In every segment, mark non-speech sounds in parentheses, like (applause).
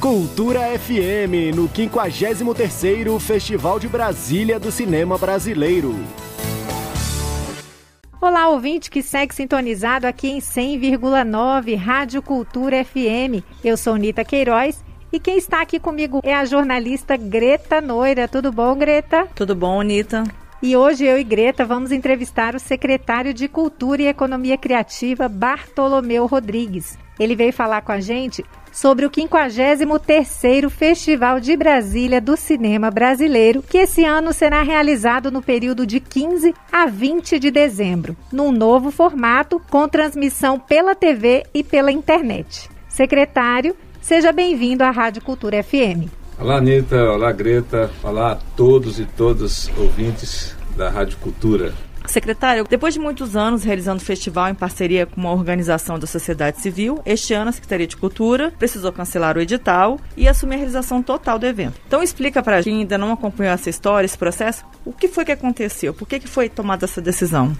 Cultura FM, no 53º Festival de Brasília do Cinema Brasileiro. Olá, ouvinte que segue sintonizado aqui em 100,9 Rádio Cultura FM. Eu sou Nita Queiroz e quem está aqui comigo é a jornalista Greta Noira. Tudo bom, Greta? Tudo bom, Anitta? E hoje eu e Greta vamos entrevistar o secretário de Cultura e Economia Criativa, Bartolomeu Rodrigues. Ele veio falar com a gente sobre o 53º Festival de Brasília do Cinema Brasileiro, que esse ano será realizado no período de 15 a 20 de dezembro, num novo formato com transmissão pela TV e pela internet. Secretário, Seja bem-vindo à Rádio Cultura FM. Olá, Anitta. Olá, Greta. Olá a todos e todas ouvintes da Rádio Cultura. Secretário, depois de muitos anos realizando o festival em parceria com uma organização da sociedade civil, este ano a Secretaria de Cultura precisou cancelar o edital e assumir a realização total do evento. Então explica para quem ainda não acompanhou essa história, esse processo, o que foi que aconteceu? Por que, que foi tomada essa decisão?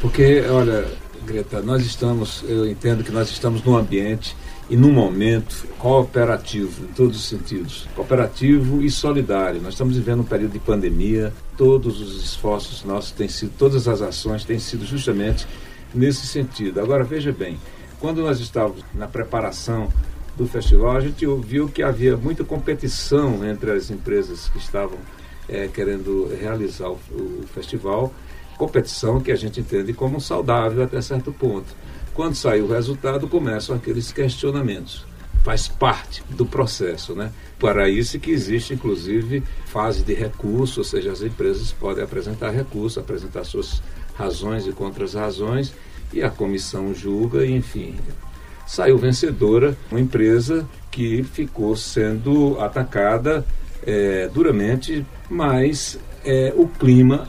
Porque, olha, Greta, nós estamos, eu entendo que nós estamos num ambiente e num momento cooperativo, em todos os sentidos, cooperativo e solidário. Nós estamos vivendo um período de pandemia, todos os esforços nossos têm sido, todas as ações têm sido justamente nesse sentido. Agora, veja bem, quando nós estávamos na preparação do festival, a gente viu que havia muita competição entre as empresas que estavam é, querendo realizar o, o festival, competição que a gente entende como saudável até certo ponto. Quando sai o resultado, começam aqueles questionamentos. Faz parte do processo, né? Para isso que existe, inclusive, fase de recurso, ou seja, as empresas podem apresentar recurso, apresentar suas razões e contras-razões, e a comissão julga, enfim. Saiu vencedora uma empresa que ficou sendo atacada é, duramente, mas é, o clima,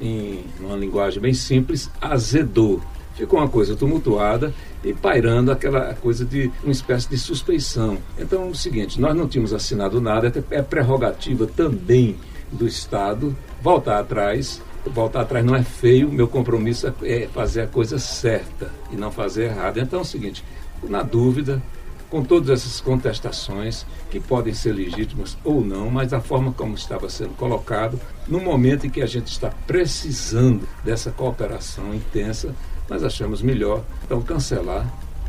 em uma linguagem bem simples, azedou ficou uma coisa tumultuada e pairando aquela coisa de uma espécie de suspeição. Então é o seguinte, nós não tínhamos assinado nada, é prerrogativa também do Estado voltar atrás. Voltar atrás não é feio, meu compromisso é fazer a coisa certa e não fazer errado. Então é o seguinte, na dúvida, com todas essas contestações, que podem ser legítimas ou não, mas a forma como estava sendo colocado, no momento em que a gente está precisando dessa cooperação intensa, nós achamos melhor então cancelar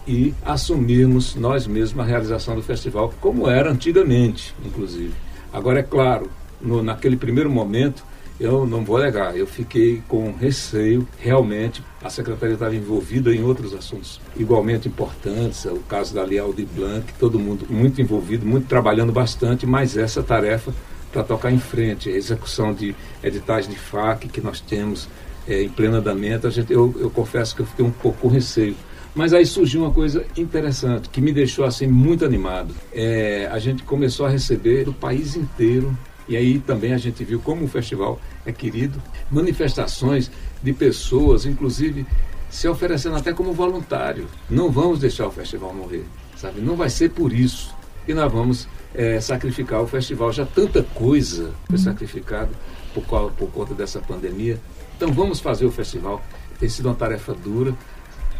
e assumirmos nós mesmos a realização do festival, como era antigamente, inclusive. Agora, é claro, no, naquele primeiro momento, eu não vou negar, eu fiquei com receio, realmente, a secretaria estava envolvida em outros assuntos igualmente importantes, o caso da Leal de Blanc, todo mundo muito envolvido, muito trabalhando bastante, mas essa tarefa para tocar em frente, a execução de editais de FAC que nós temos, é, em pleno andamento, a gente, eu, eu confesso que eu fiquei um pouco com receio. Mas aí surgiu uma coisa interessante que me deixou assim muito animado. É, a gente começou a receber do país inteiro e aí também a gente viu como o festival é querido, manifestações de pessoas, inclusive se oferecendo até como voluntário. Não vamos deixar o festival morrer, sabe? Não vai ser por isso que nós vamos é, sacrificar o festival. Já tanta coisa foi sacrificada por, por conta dessa pandemia. Então vamos fazer o festival. Tem sido uma tarefa dura,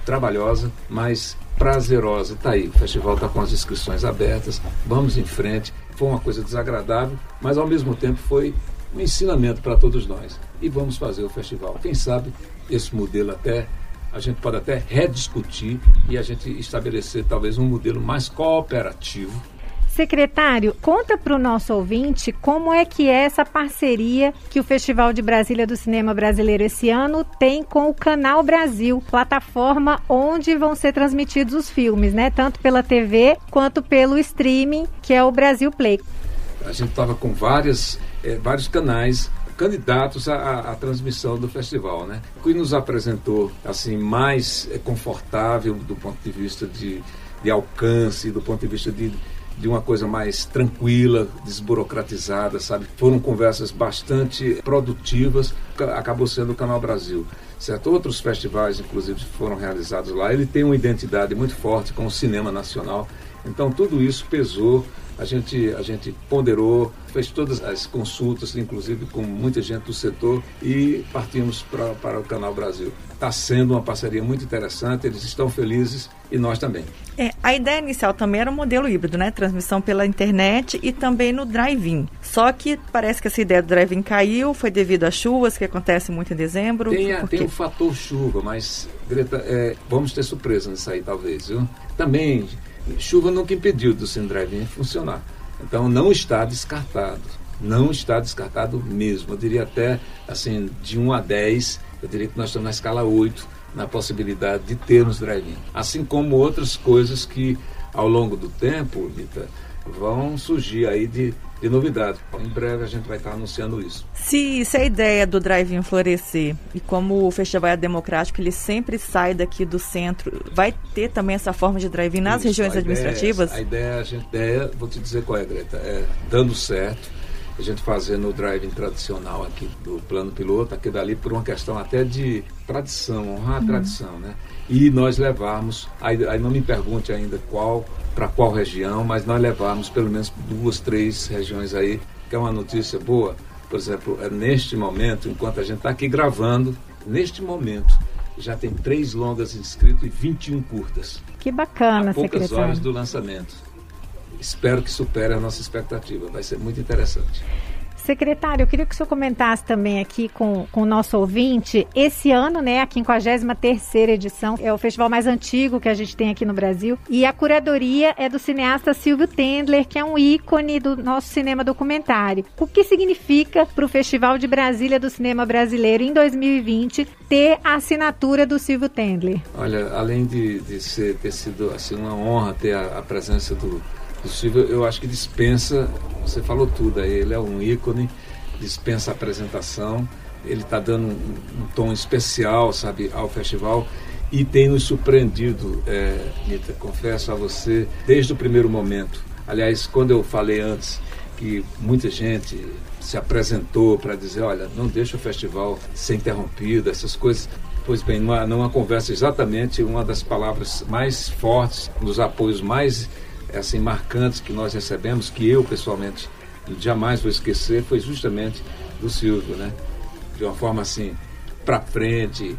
trabalhosa, mas prazerosa. Está aí, o festival está com as inscrições abertas, vamos em frente. Foi uma coisa desagradável, mas ao mesmo tempo foi um ensinamento para todos nós. E vamos fazer o festival. Quem sabe esse modelo até a gente pode até rediscutir e a gente estabelecer talvez um modelo mais cooperativo Secretário, conta para o nosso ouvinte como é que é essa parceria que o Festival de Brasília do Cinema Brasileiro esse ano tem com o Canal Brasil, plataforma onde vão ser transmitidos os filmes, né? Tanto pela TV quanto pelo streaming, que é o Brasil Play. A gente estava com várias, é, vários canais candidatos à, à, transmissão do festival, né? O que nos apresentou assim mais é, confortável do ponto de vista de, de alcance, do ponto de vista de de uma coisa mais tranquila, desburocratizada, sabe? Foram conversas bastante produtivas, acabou sendo o Canal Brasil. Certo? Outros festivais, inclusive, foram realizados lá. Ele tem uma identidade muito forte com o cinema nacional Então tudo isso pesou a gente, a gente ponderou, fez todas as consultas, inclusive com muita gente do setor, e partimos pra, para o Canal Brasil. Está sendo uma parceria muito interessante, eles estão felizes e nós também. É, a ideia inicial também era um modelo híbrido, né? Transmissão pela internet e também no drive-in. Só que parece que essa ideia do drive-in caiu, foi devido às chuvas, que acontece muito em dezembro. Tem, a, tem o fator chuva, mas, Greta, é, vamos ter surpresa nisso aí, talvez, viu? Também chuva nunca impediu do Cine Drive-In funcionar. Então não está descartado. Não está descartado mesmo. Eu diria até, assim, de 1 a 10, eu diria que nós estamos na escala 8 na possibilidade de termos drive-in. Assim como outras coisas que, ao longo do tempo, Lita, vão surgir aí de de novidade. Em breve a gente vai estar anunciando isso. Se, se a ideia do drive-in florescer e como o festival é democrático, ele sempre sai daqui do centro, vai ter também essa forma de drive-in nas isso, regiões a administrativas? Ideia é a ideia, a gente, ideia, vou te dizer qual é, Greta, é dando certo, a gente fazendo o drive-in tradicional aqui do plano piloto, aqui dali por uma questão até de tradição, honrar a uhum. tradição, né? E nós levarmos, aí, aí não me pergunte ainda qual para qual região, mas nós levamos pelo menos duas, três regiões aí, que é uma notícia boa. Por exemplo, é neste momento, enquanto a gente está aqui gravando, neste momento, já tem três longas inscritas e 21 curtas. Que bacana, Há poucas secretário. horas do lançamento. Espero que supere a nossa expectativa. Vai ser muito interessante. Secretário, eu queria que o senhor comentasse também aqui com, com o nosso ouvinte. Esse ano, né, a 53 edição, é o festival mais antigo que a gente tem aqui no Brasil. E a curadoria é do cineasta Silvio Tendler, que é um ícone do nosso cinema documentário. O que significa para o Festival de Brasília do Cinema Brasileiro em 2020 ter a assinatura do Silvio Tendler? Olha, além de, de ser, ter sido assim, uma honra ter a, a presença do possível, eu acho que dispensa, você falou tudo aí, ele é um ícone, dispensa a apresentação, ele está dando um, um, tom especial, sabe, ao festival e tem nos surpreendido, é, Nita, confesso a você, desde o primeiro momento. Aliás, quando eu falei antes que muita gente se apresentou para dizer, olha, não deixa o festival ser interrompido, essas coisas. Pois bem, numa, numa conversa exatamente uma das palavras mais fortes, um dos apoios mais assim, marcantes que nós recebemos, que eu pessoalmente jamais vou esquecer, foi justamente do Silvio, né? De uma forma assim, para frente,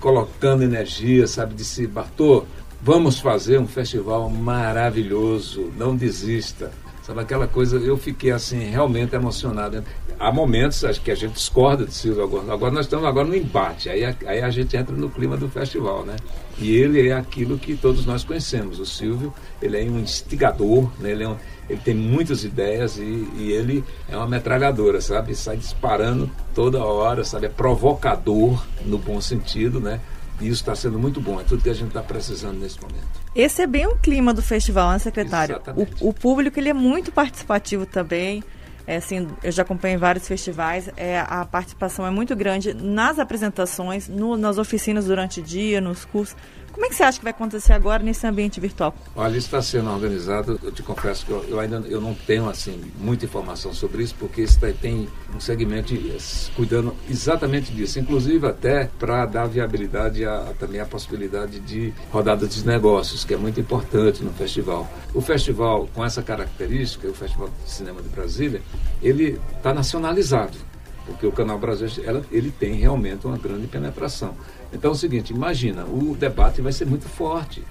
colocando energia, sabe? Disse, Bartô, vamos fazer um festival maravilhoso, não desista. Sabe aquela coisa, eu fiquei assim, realmente emocionado. Há momentos acho que a gente discorda de Silvio agora. Agora nós estamos agora no embate. Aí, aí a gente entra no clima do festival, né? E ele é aquilo que todos nós conhecemos. O Silvio, ele é um instigador, né? ele, é um, ele tem muitas ideias e, e, ele é uma metralhadora, sabe? Sai disparando toda hora, sabe? É provocador no bom sentido, né? E isso está sendo muito bom. É tudo que a gente está precisando nesse momento. Esse é bem o clima do festival, né, secretário? O, o, público ele é muito participativo também. É, assim, eu já acompanhei vários festivais, é, a participação é muito grande nas apresentações, no, nas oficinas durante o dia, nos cursos. Como é que você acha que vai acontecer agora nesse ambiente virtual? Olha, isso está sendo organizado. Eu te confesso que eu, eu, ainda eu não tenho assim muita informação sobre isso, porque isso tem um segmento cuidando exatamente disso, inclusive até para dar viabilidade a, a, também a possibilidade de rodada de negócios, que é muito importante no festival. O festival com essa característica, o Festival de Cinema de Brasília, ele está nacionalizado porque o Canal Brasil ela, ele tem realmente uma grande penetração. Então é o seguinte, imagina, o debate vai ser muito forte.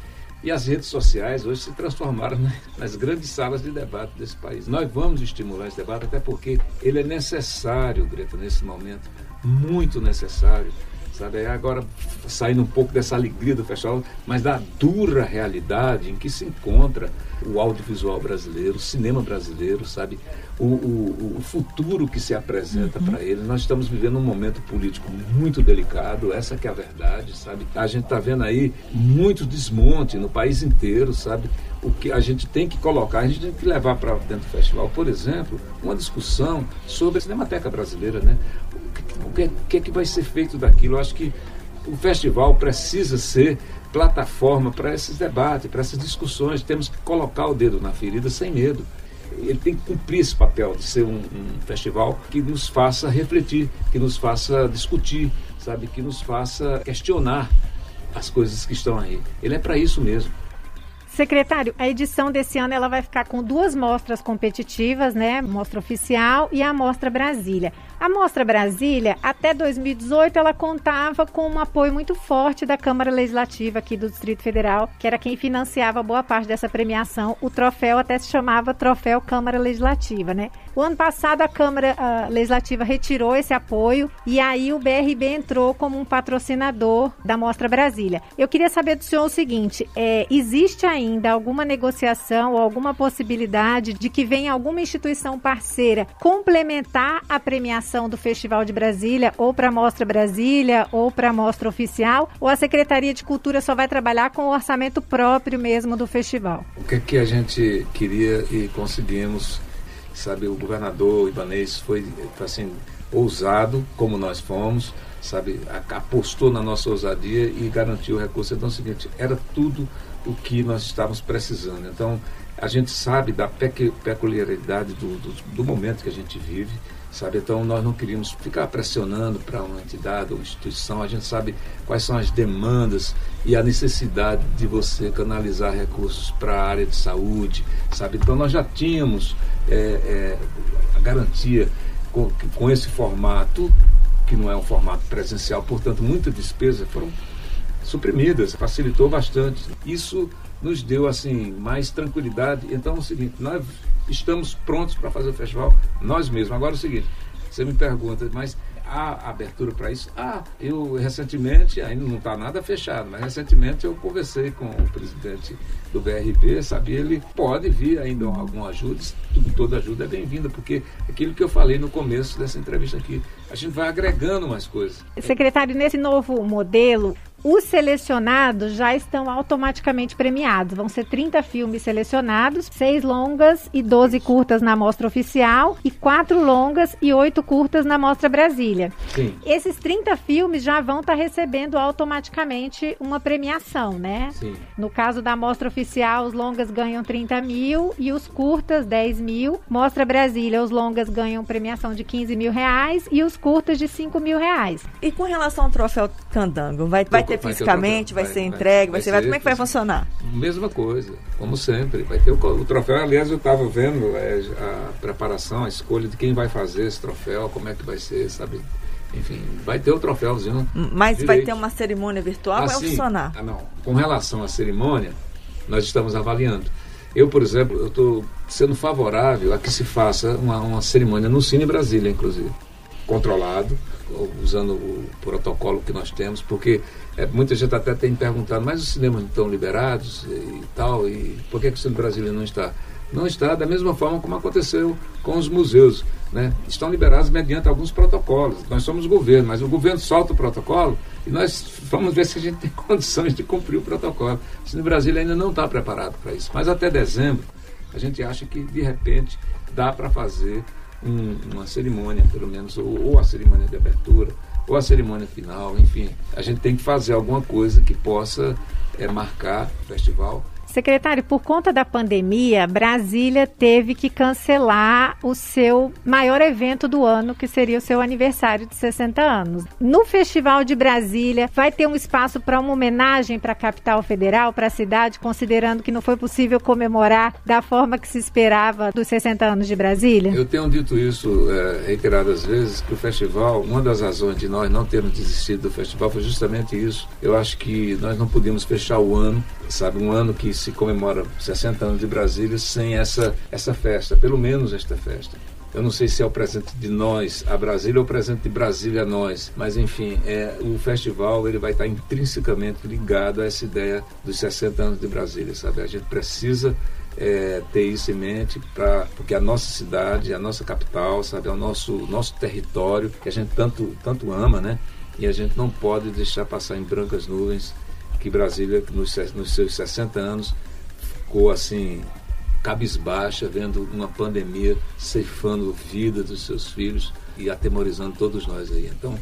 E as redes sociais hoje se transformaram nas grandes salas de debate desse país. Nós vamos estimular esse debate, até porque ele é necessário, Greta, nesse momento, muito necessário. Sabe? Agora, saindo um pouco dessa alegria do festival, mas da dura realidade em que se encontra o audiovisual brasileiro, o cinema brasileiro, sabe? O, o, o futuro que se apresenta uhum. para ele. Nós estamos vivendo um momento político muito delicado, essa que é a verdade, sabe? A gente está vendo aí muito desmonte no país inteiro, sabe? O que a gente tem que colocar, a gente tem que levar para dentro do festival, por exemplo, uma discussão sobre a Cinemateca Brasileira, né? O que, que é que vai ser feito daquilo? Eu acho que o festival precisa ser plataforma para esses debates, para essas discussões. Temos que colocar o dedo na ferida sem medo. Ele tem que cumprir esse papel de ser um, um festival que nos faça refletir, que nos faça discutir, sabe, que nos faça questionar as coisas que estão aí. Ele é para isso mesmo. Secretário, a edição desse ano ela vai ficar com duas mostras competitivas, né? Mostra oficial e a Mostra Brasília. A Mostra Brasília, até 2018, ela contava com um apoio muito forte da Câmara Legislativa aqui do Distrito Federal, que era quem financiava boa parte dessa premiação. O troféu até se chamava Troféu Câmara Legislativa, né? O ano passado a Câmara a Legislativa retirou esse apoio e aí o BRB entrou como um patrocinador da Mostra Brasília. Eu queria saber do senhor o seguinte: é, existe ainda alguma negociação ou alguma possibilidade de que venha alguma instituição parceira complementar a premiação do Festival de Brasília ou para a Mostra Brasília ou para a Mostra Oficial? Ou a Secretaria de Cultura só vai trabalhar com o orçamento próprio mesmo do festival? O que, é que a gente queria e conseguimos sabe? O governador Ibanês foi, assim, ousado, como nós fomos, sabe? Apostou na nossa ousadia e garantiu o recurso. Então é o seguinte, era tudo o que nós estávamos precisando. Então, a gente sabe da peculiaridade do, do, do momento que a gente vive, sabe? Então nós não queríamos ficar pressionando para uma entidade ou instituição. A gente sabe quais são as demandas e a necessidade de você canalizar recursos para a área de saúde, sabe? Então nós já tínhamos é, é, a garantia com, com esse formato, que não é um formato presencial, portanto, muitas despesas foram suprimidas, facilitou bastante. Isso nos deu assim mais tranquilidade. Então é o seguinte, nós estamos prontos para fazer o festival nós mesmos. Agora é o seguinte, você me pergunta, mas há abertura para isso? Ah, eu recentemente, ainda não está nada fechado, mas recentemente eu conversei com o presidente do BRB, sabe? Ele pode vir ainda alguma ajuda, toda ajuda é bem-vinda, porque aquilo que eu falei no começo dessa entrevista aqui, a gente vai agregando mais coisas. Secretário, nesse novo modelo, os selecionados já estão automaticamente premiados. Vão ser 30 filmes selecionados, 6 longas e 12 curtas na mostra oficial e 4 longas e 8 curtas na mostra Brasília. Sim. Esses 30 filmes já vão estar tá recebendo automaticamente uma premiação, né? Sim. No caso da mostra oficial, os longas ganham 30 mil e os curtas 10 mil. Mostra Brasília, os longas ganham premiação de 15 mil reais e os curtas de 5 mil reais. E com relação ao troféu Candango, vai, vai ter fisicamente, vai, vai, ser entregue, vai, ser. Vai, como é que vai funcionar? Mesma coisa, como sempre. Vai ter o, o troféu. Aliás, eu estava vendo é, a preparação, a escolha de quem vai fazer esse troféu, como é que vai ser, sabe? Enfim, vai ter o troféuzinho. Mas direito. vai ter uma cerimônia virtual? Assim, vai funcionar? Ah, não. Com relação à cerimônia, nós estamos avaliando. Eu, por exemplo, eu estou sendo favorável a que se faça uma, uma cerimônia no Cine Brasília, inclusive, controlado, usando o protocolo que nós temos, porque é, muita gente até tem perguntado, mas os cinemas estão liberados e tal, e por que, que o cinema brasileiro não está? Não está da mesma forma como aconteceu com os museus. Né? Estão liberados mediante alguns protocolos. Nós somos governo, mas o governo solta o protocolo e nós vamos ver se a gente tem (laughs) condições de cumprir o protocolo. O Cine Brasília ainda não está preparado para isso. Mas até dezembro, a gente acha que, de repente, dá para fazer um, uma cerimônia, pelo menos, ou, ou a cerimônia de abertura, ou a cerimônia final, enfim. A gente tem que fazer alguma coisa que possa é, marcar o festival Secretário, por conta da pandemia, Brasília teve que cancelar o seu maior evento do ano, que seria o seu aniversário de 60 anos. No Festival de Brasília, vai ter um espaço para uma homenagem para a capital federal, para a cidade, considerando que não foi possível comemorar da forma que se esperava dos 60 anos de Brasília? Eu tenho dito isso é, reiteradas vezes, que o festival, uma das razões de nós não termos desistido do festival foi justamente isso. Eu acho que nós não podíamos fechar o ano, sabe, um ano que se comemora 60 anos de Brasília sem essa, essa festa, pelo menos esta festa. Eu não sei se é o presente de nós a Brasília ou o presente de Brasília a nós, mas enfim, é, o festival ele vai estar intrinsecamente ligado a essa ideia dos 60 anos de Brasília, sabe? A gente precisa é, ter isso em mente para porque a nossa cidade, a nossa capital, sabe, é o nosso nosso território que a gente tanto tanto ama, né? E a gente não pode deixar passar em brancas nuvens que Brasília, nos, nos seus 60 anos, ficou assim, cabisbaixa, vendo uma pandemia ceifando a vida dos seus filhos e atemorizando todos nós aí. Então,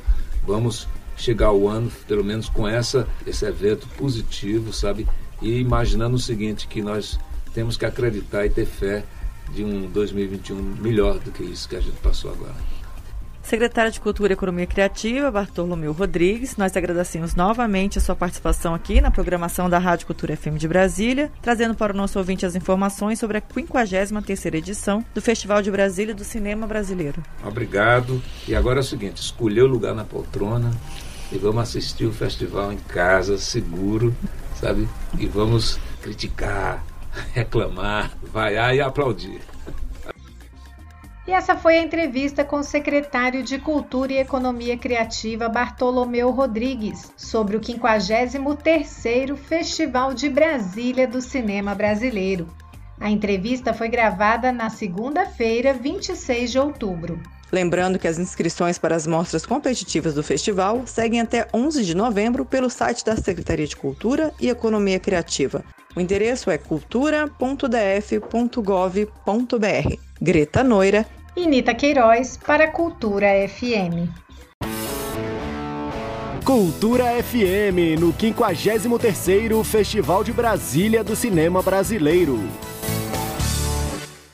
vamos chegar ao ano, pelo menos com essa, esse evento positivo, sabe? E imaginando o seguinte, que nós temos que acreditar e ter fé de um 2021 melhor do que isso que a gente passou agora. Secretária de Cultura e Economia Criativa, Bartolomeu Rodrigues, nós agradecemos novamente a sua participação aqui na programação da Rádio Cultura FM de Brasília, trazendo para o nosso ouvinte as informações sobre a 53ª edição do Festival de Brasília do Cinema Brasileiro. Obrigado. E agora é o seguinte, escolher o lugar na poltrona e vamos assistir o festival em casa, seguro, sabe? E vamos criticar, (laughs) reclamar, vaiar e aplaudir. E essa foi a entrevista com o secretário de Cultura e Economia Criativa Bartolomeu Rodrigues sobre o 53º Festival de Brasília do Cinema Brasileiro. A entrevista foi gravada na segunda-feira, 26 de outubro. Lembrando que as inscrições para as mostras competitivas do festival seguem até 11 de novembro pelo site da Secretaria de Cultura e Economia Criativa. O endereço é cultura.df.gov.br. Greta Noira e Nita Queiroz para Cultura FM. Cultura FM no 53º Festival de Brasília do Cinema Brasileiro.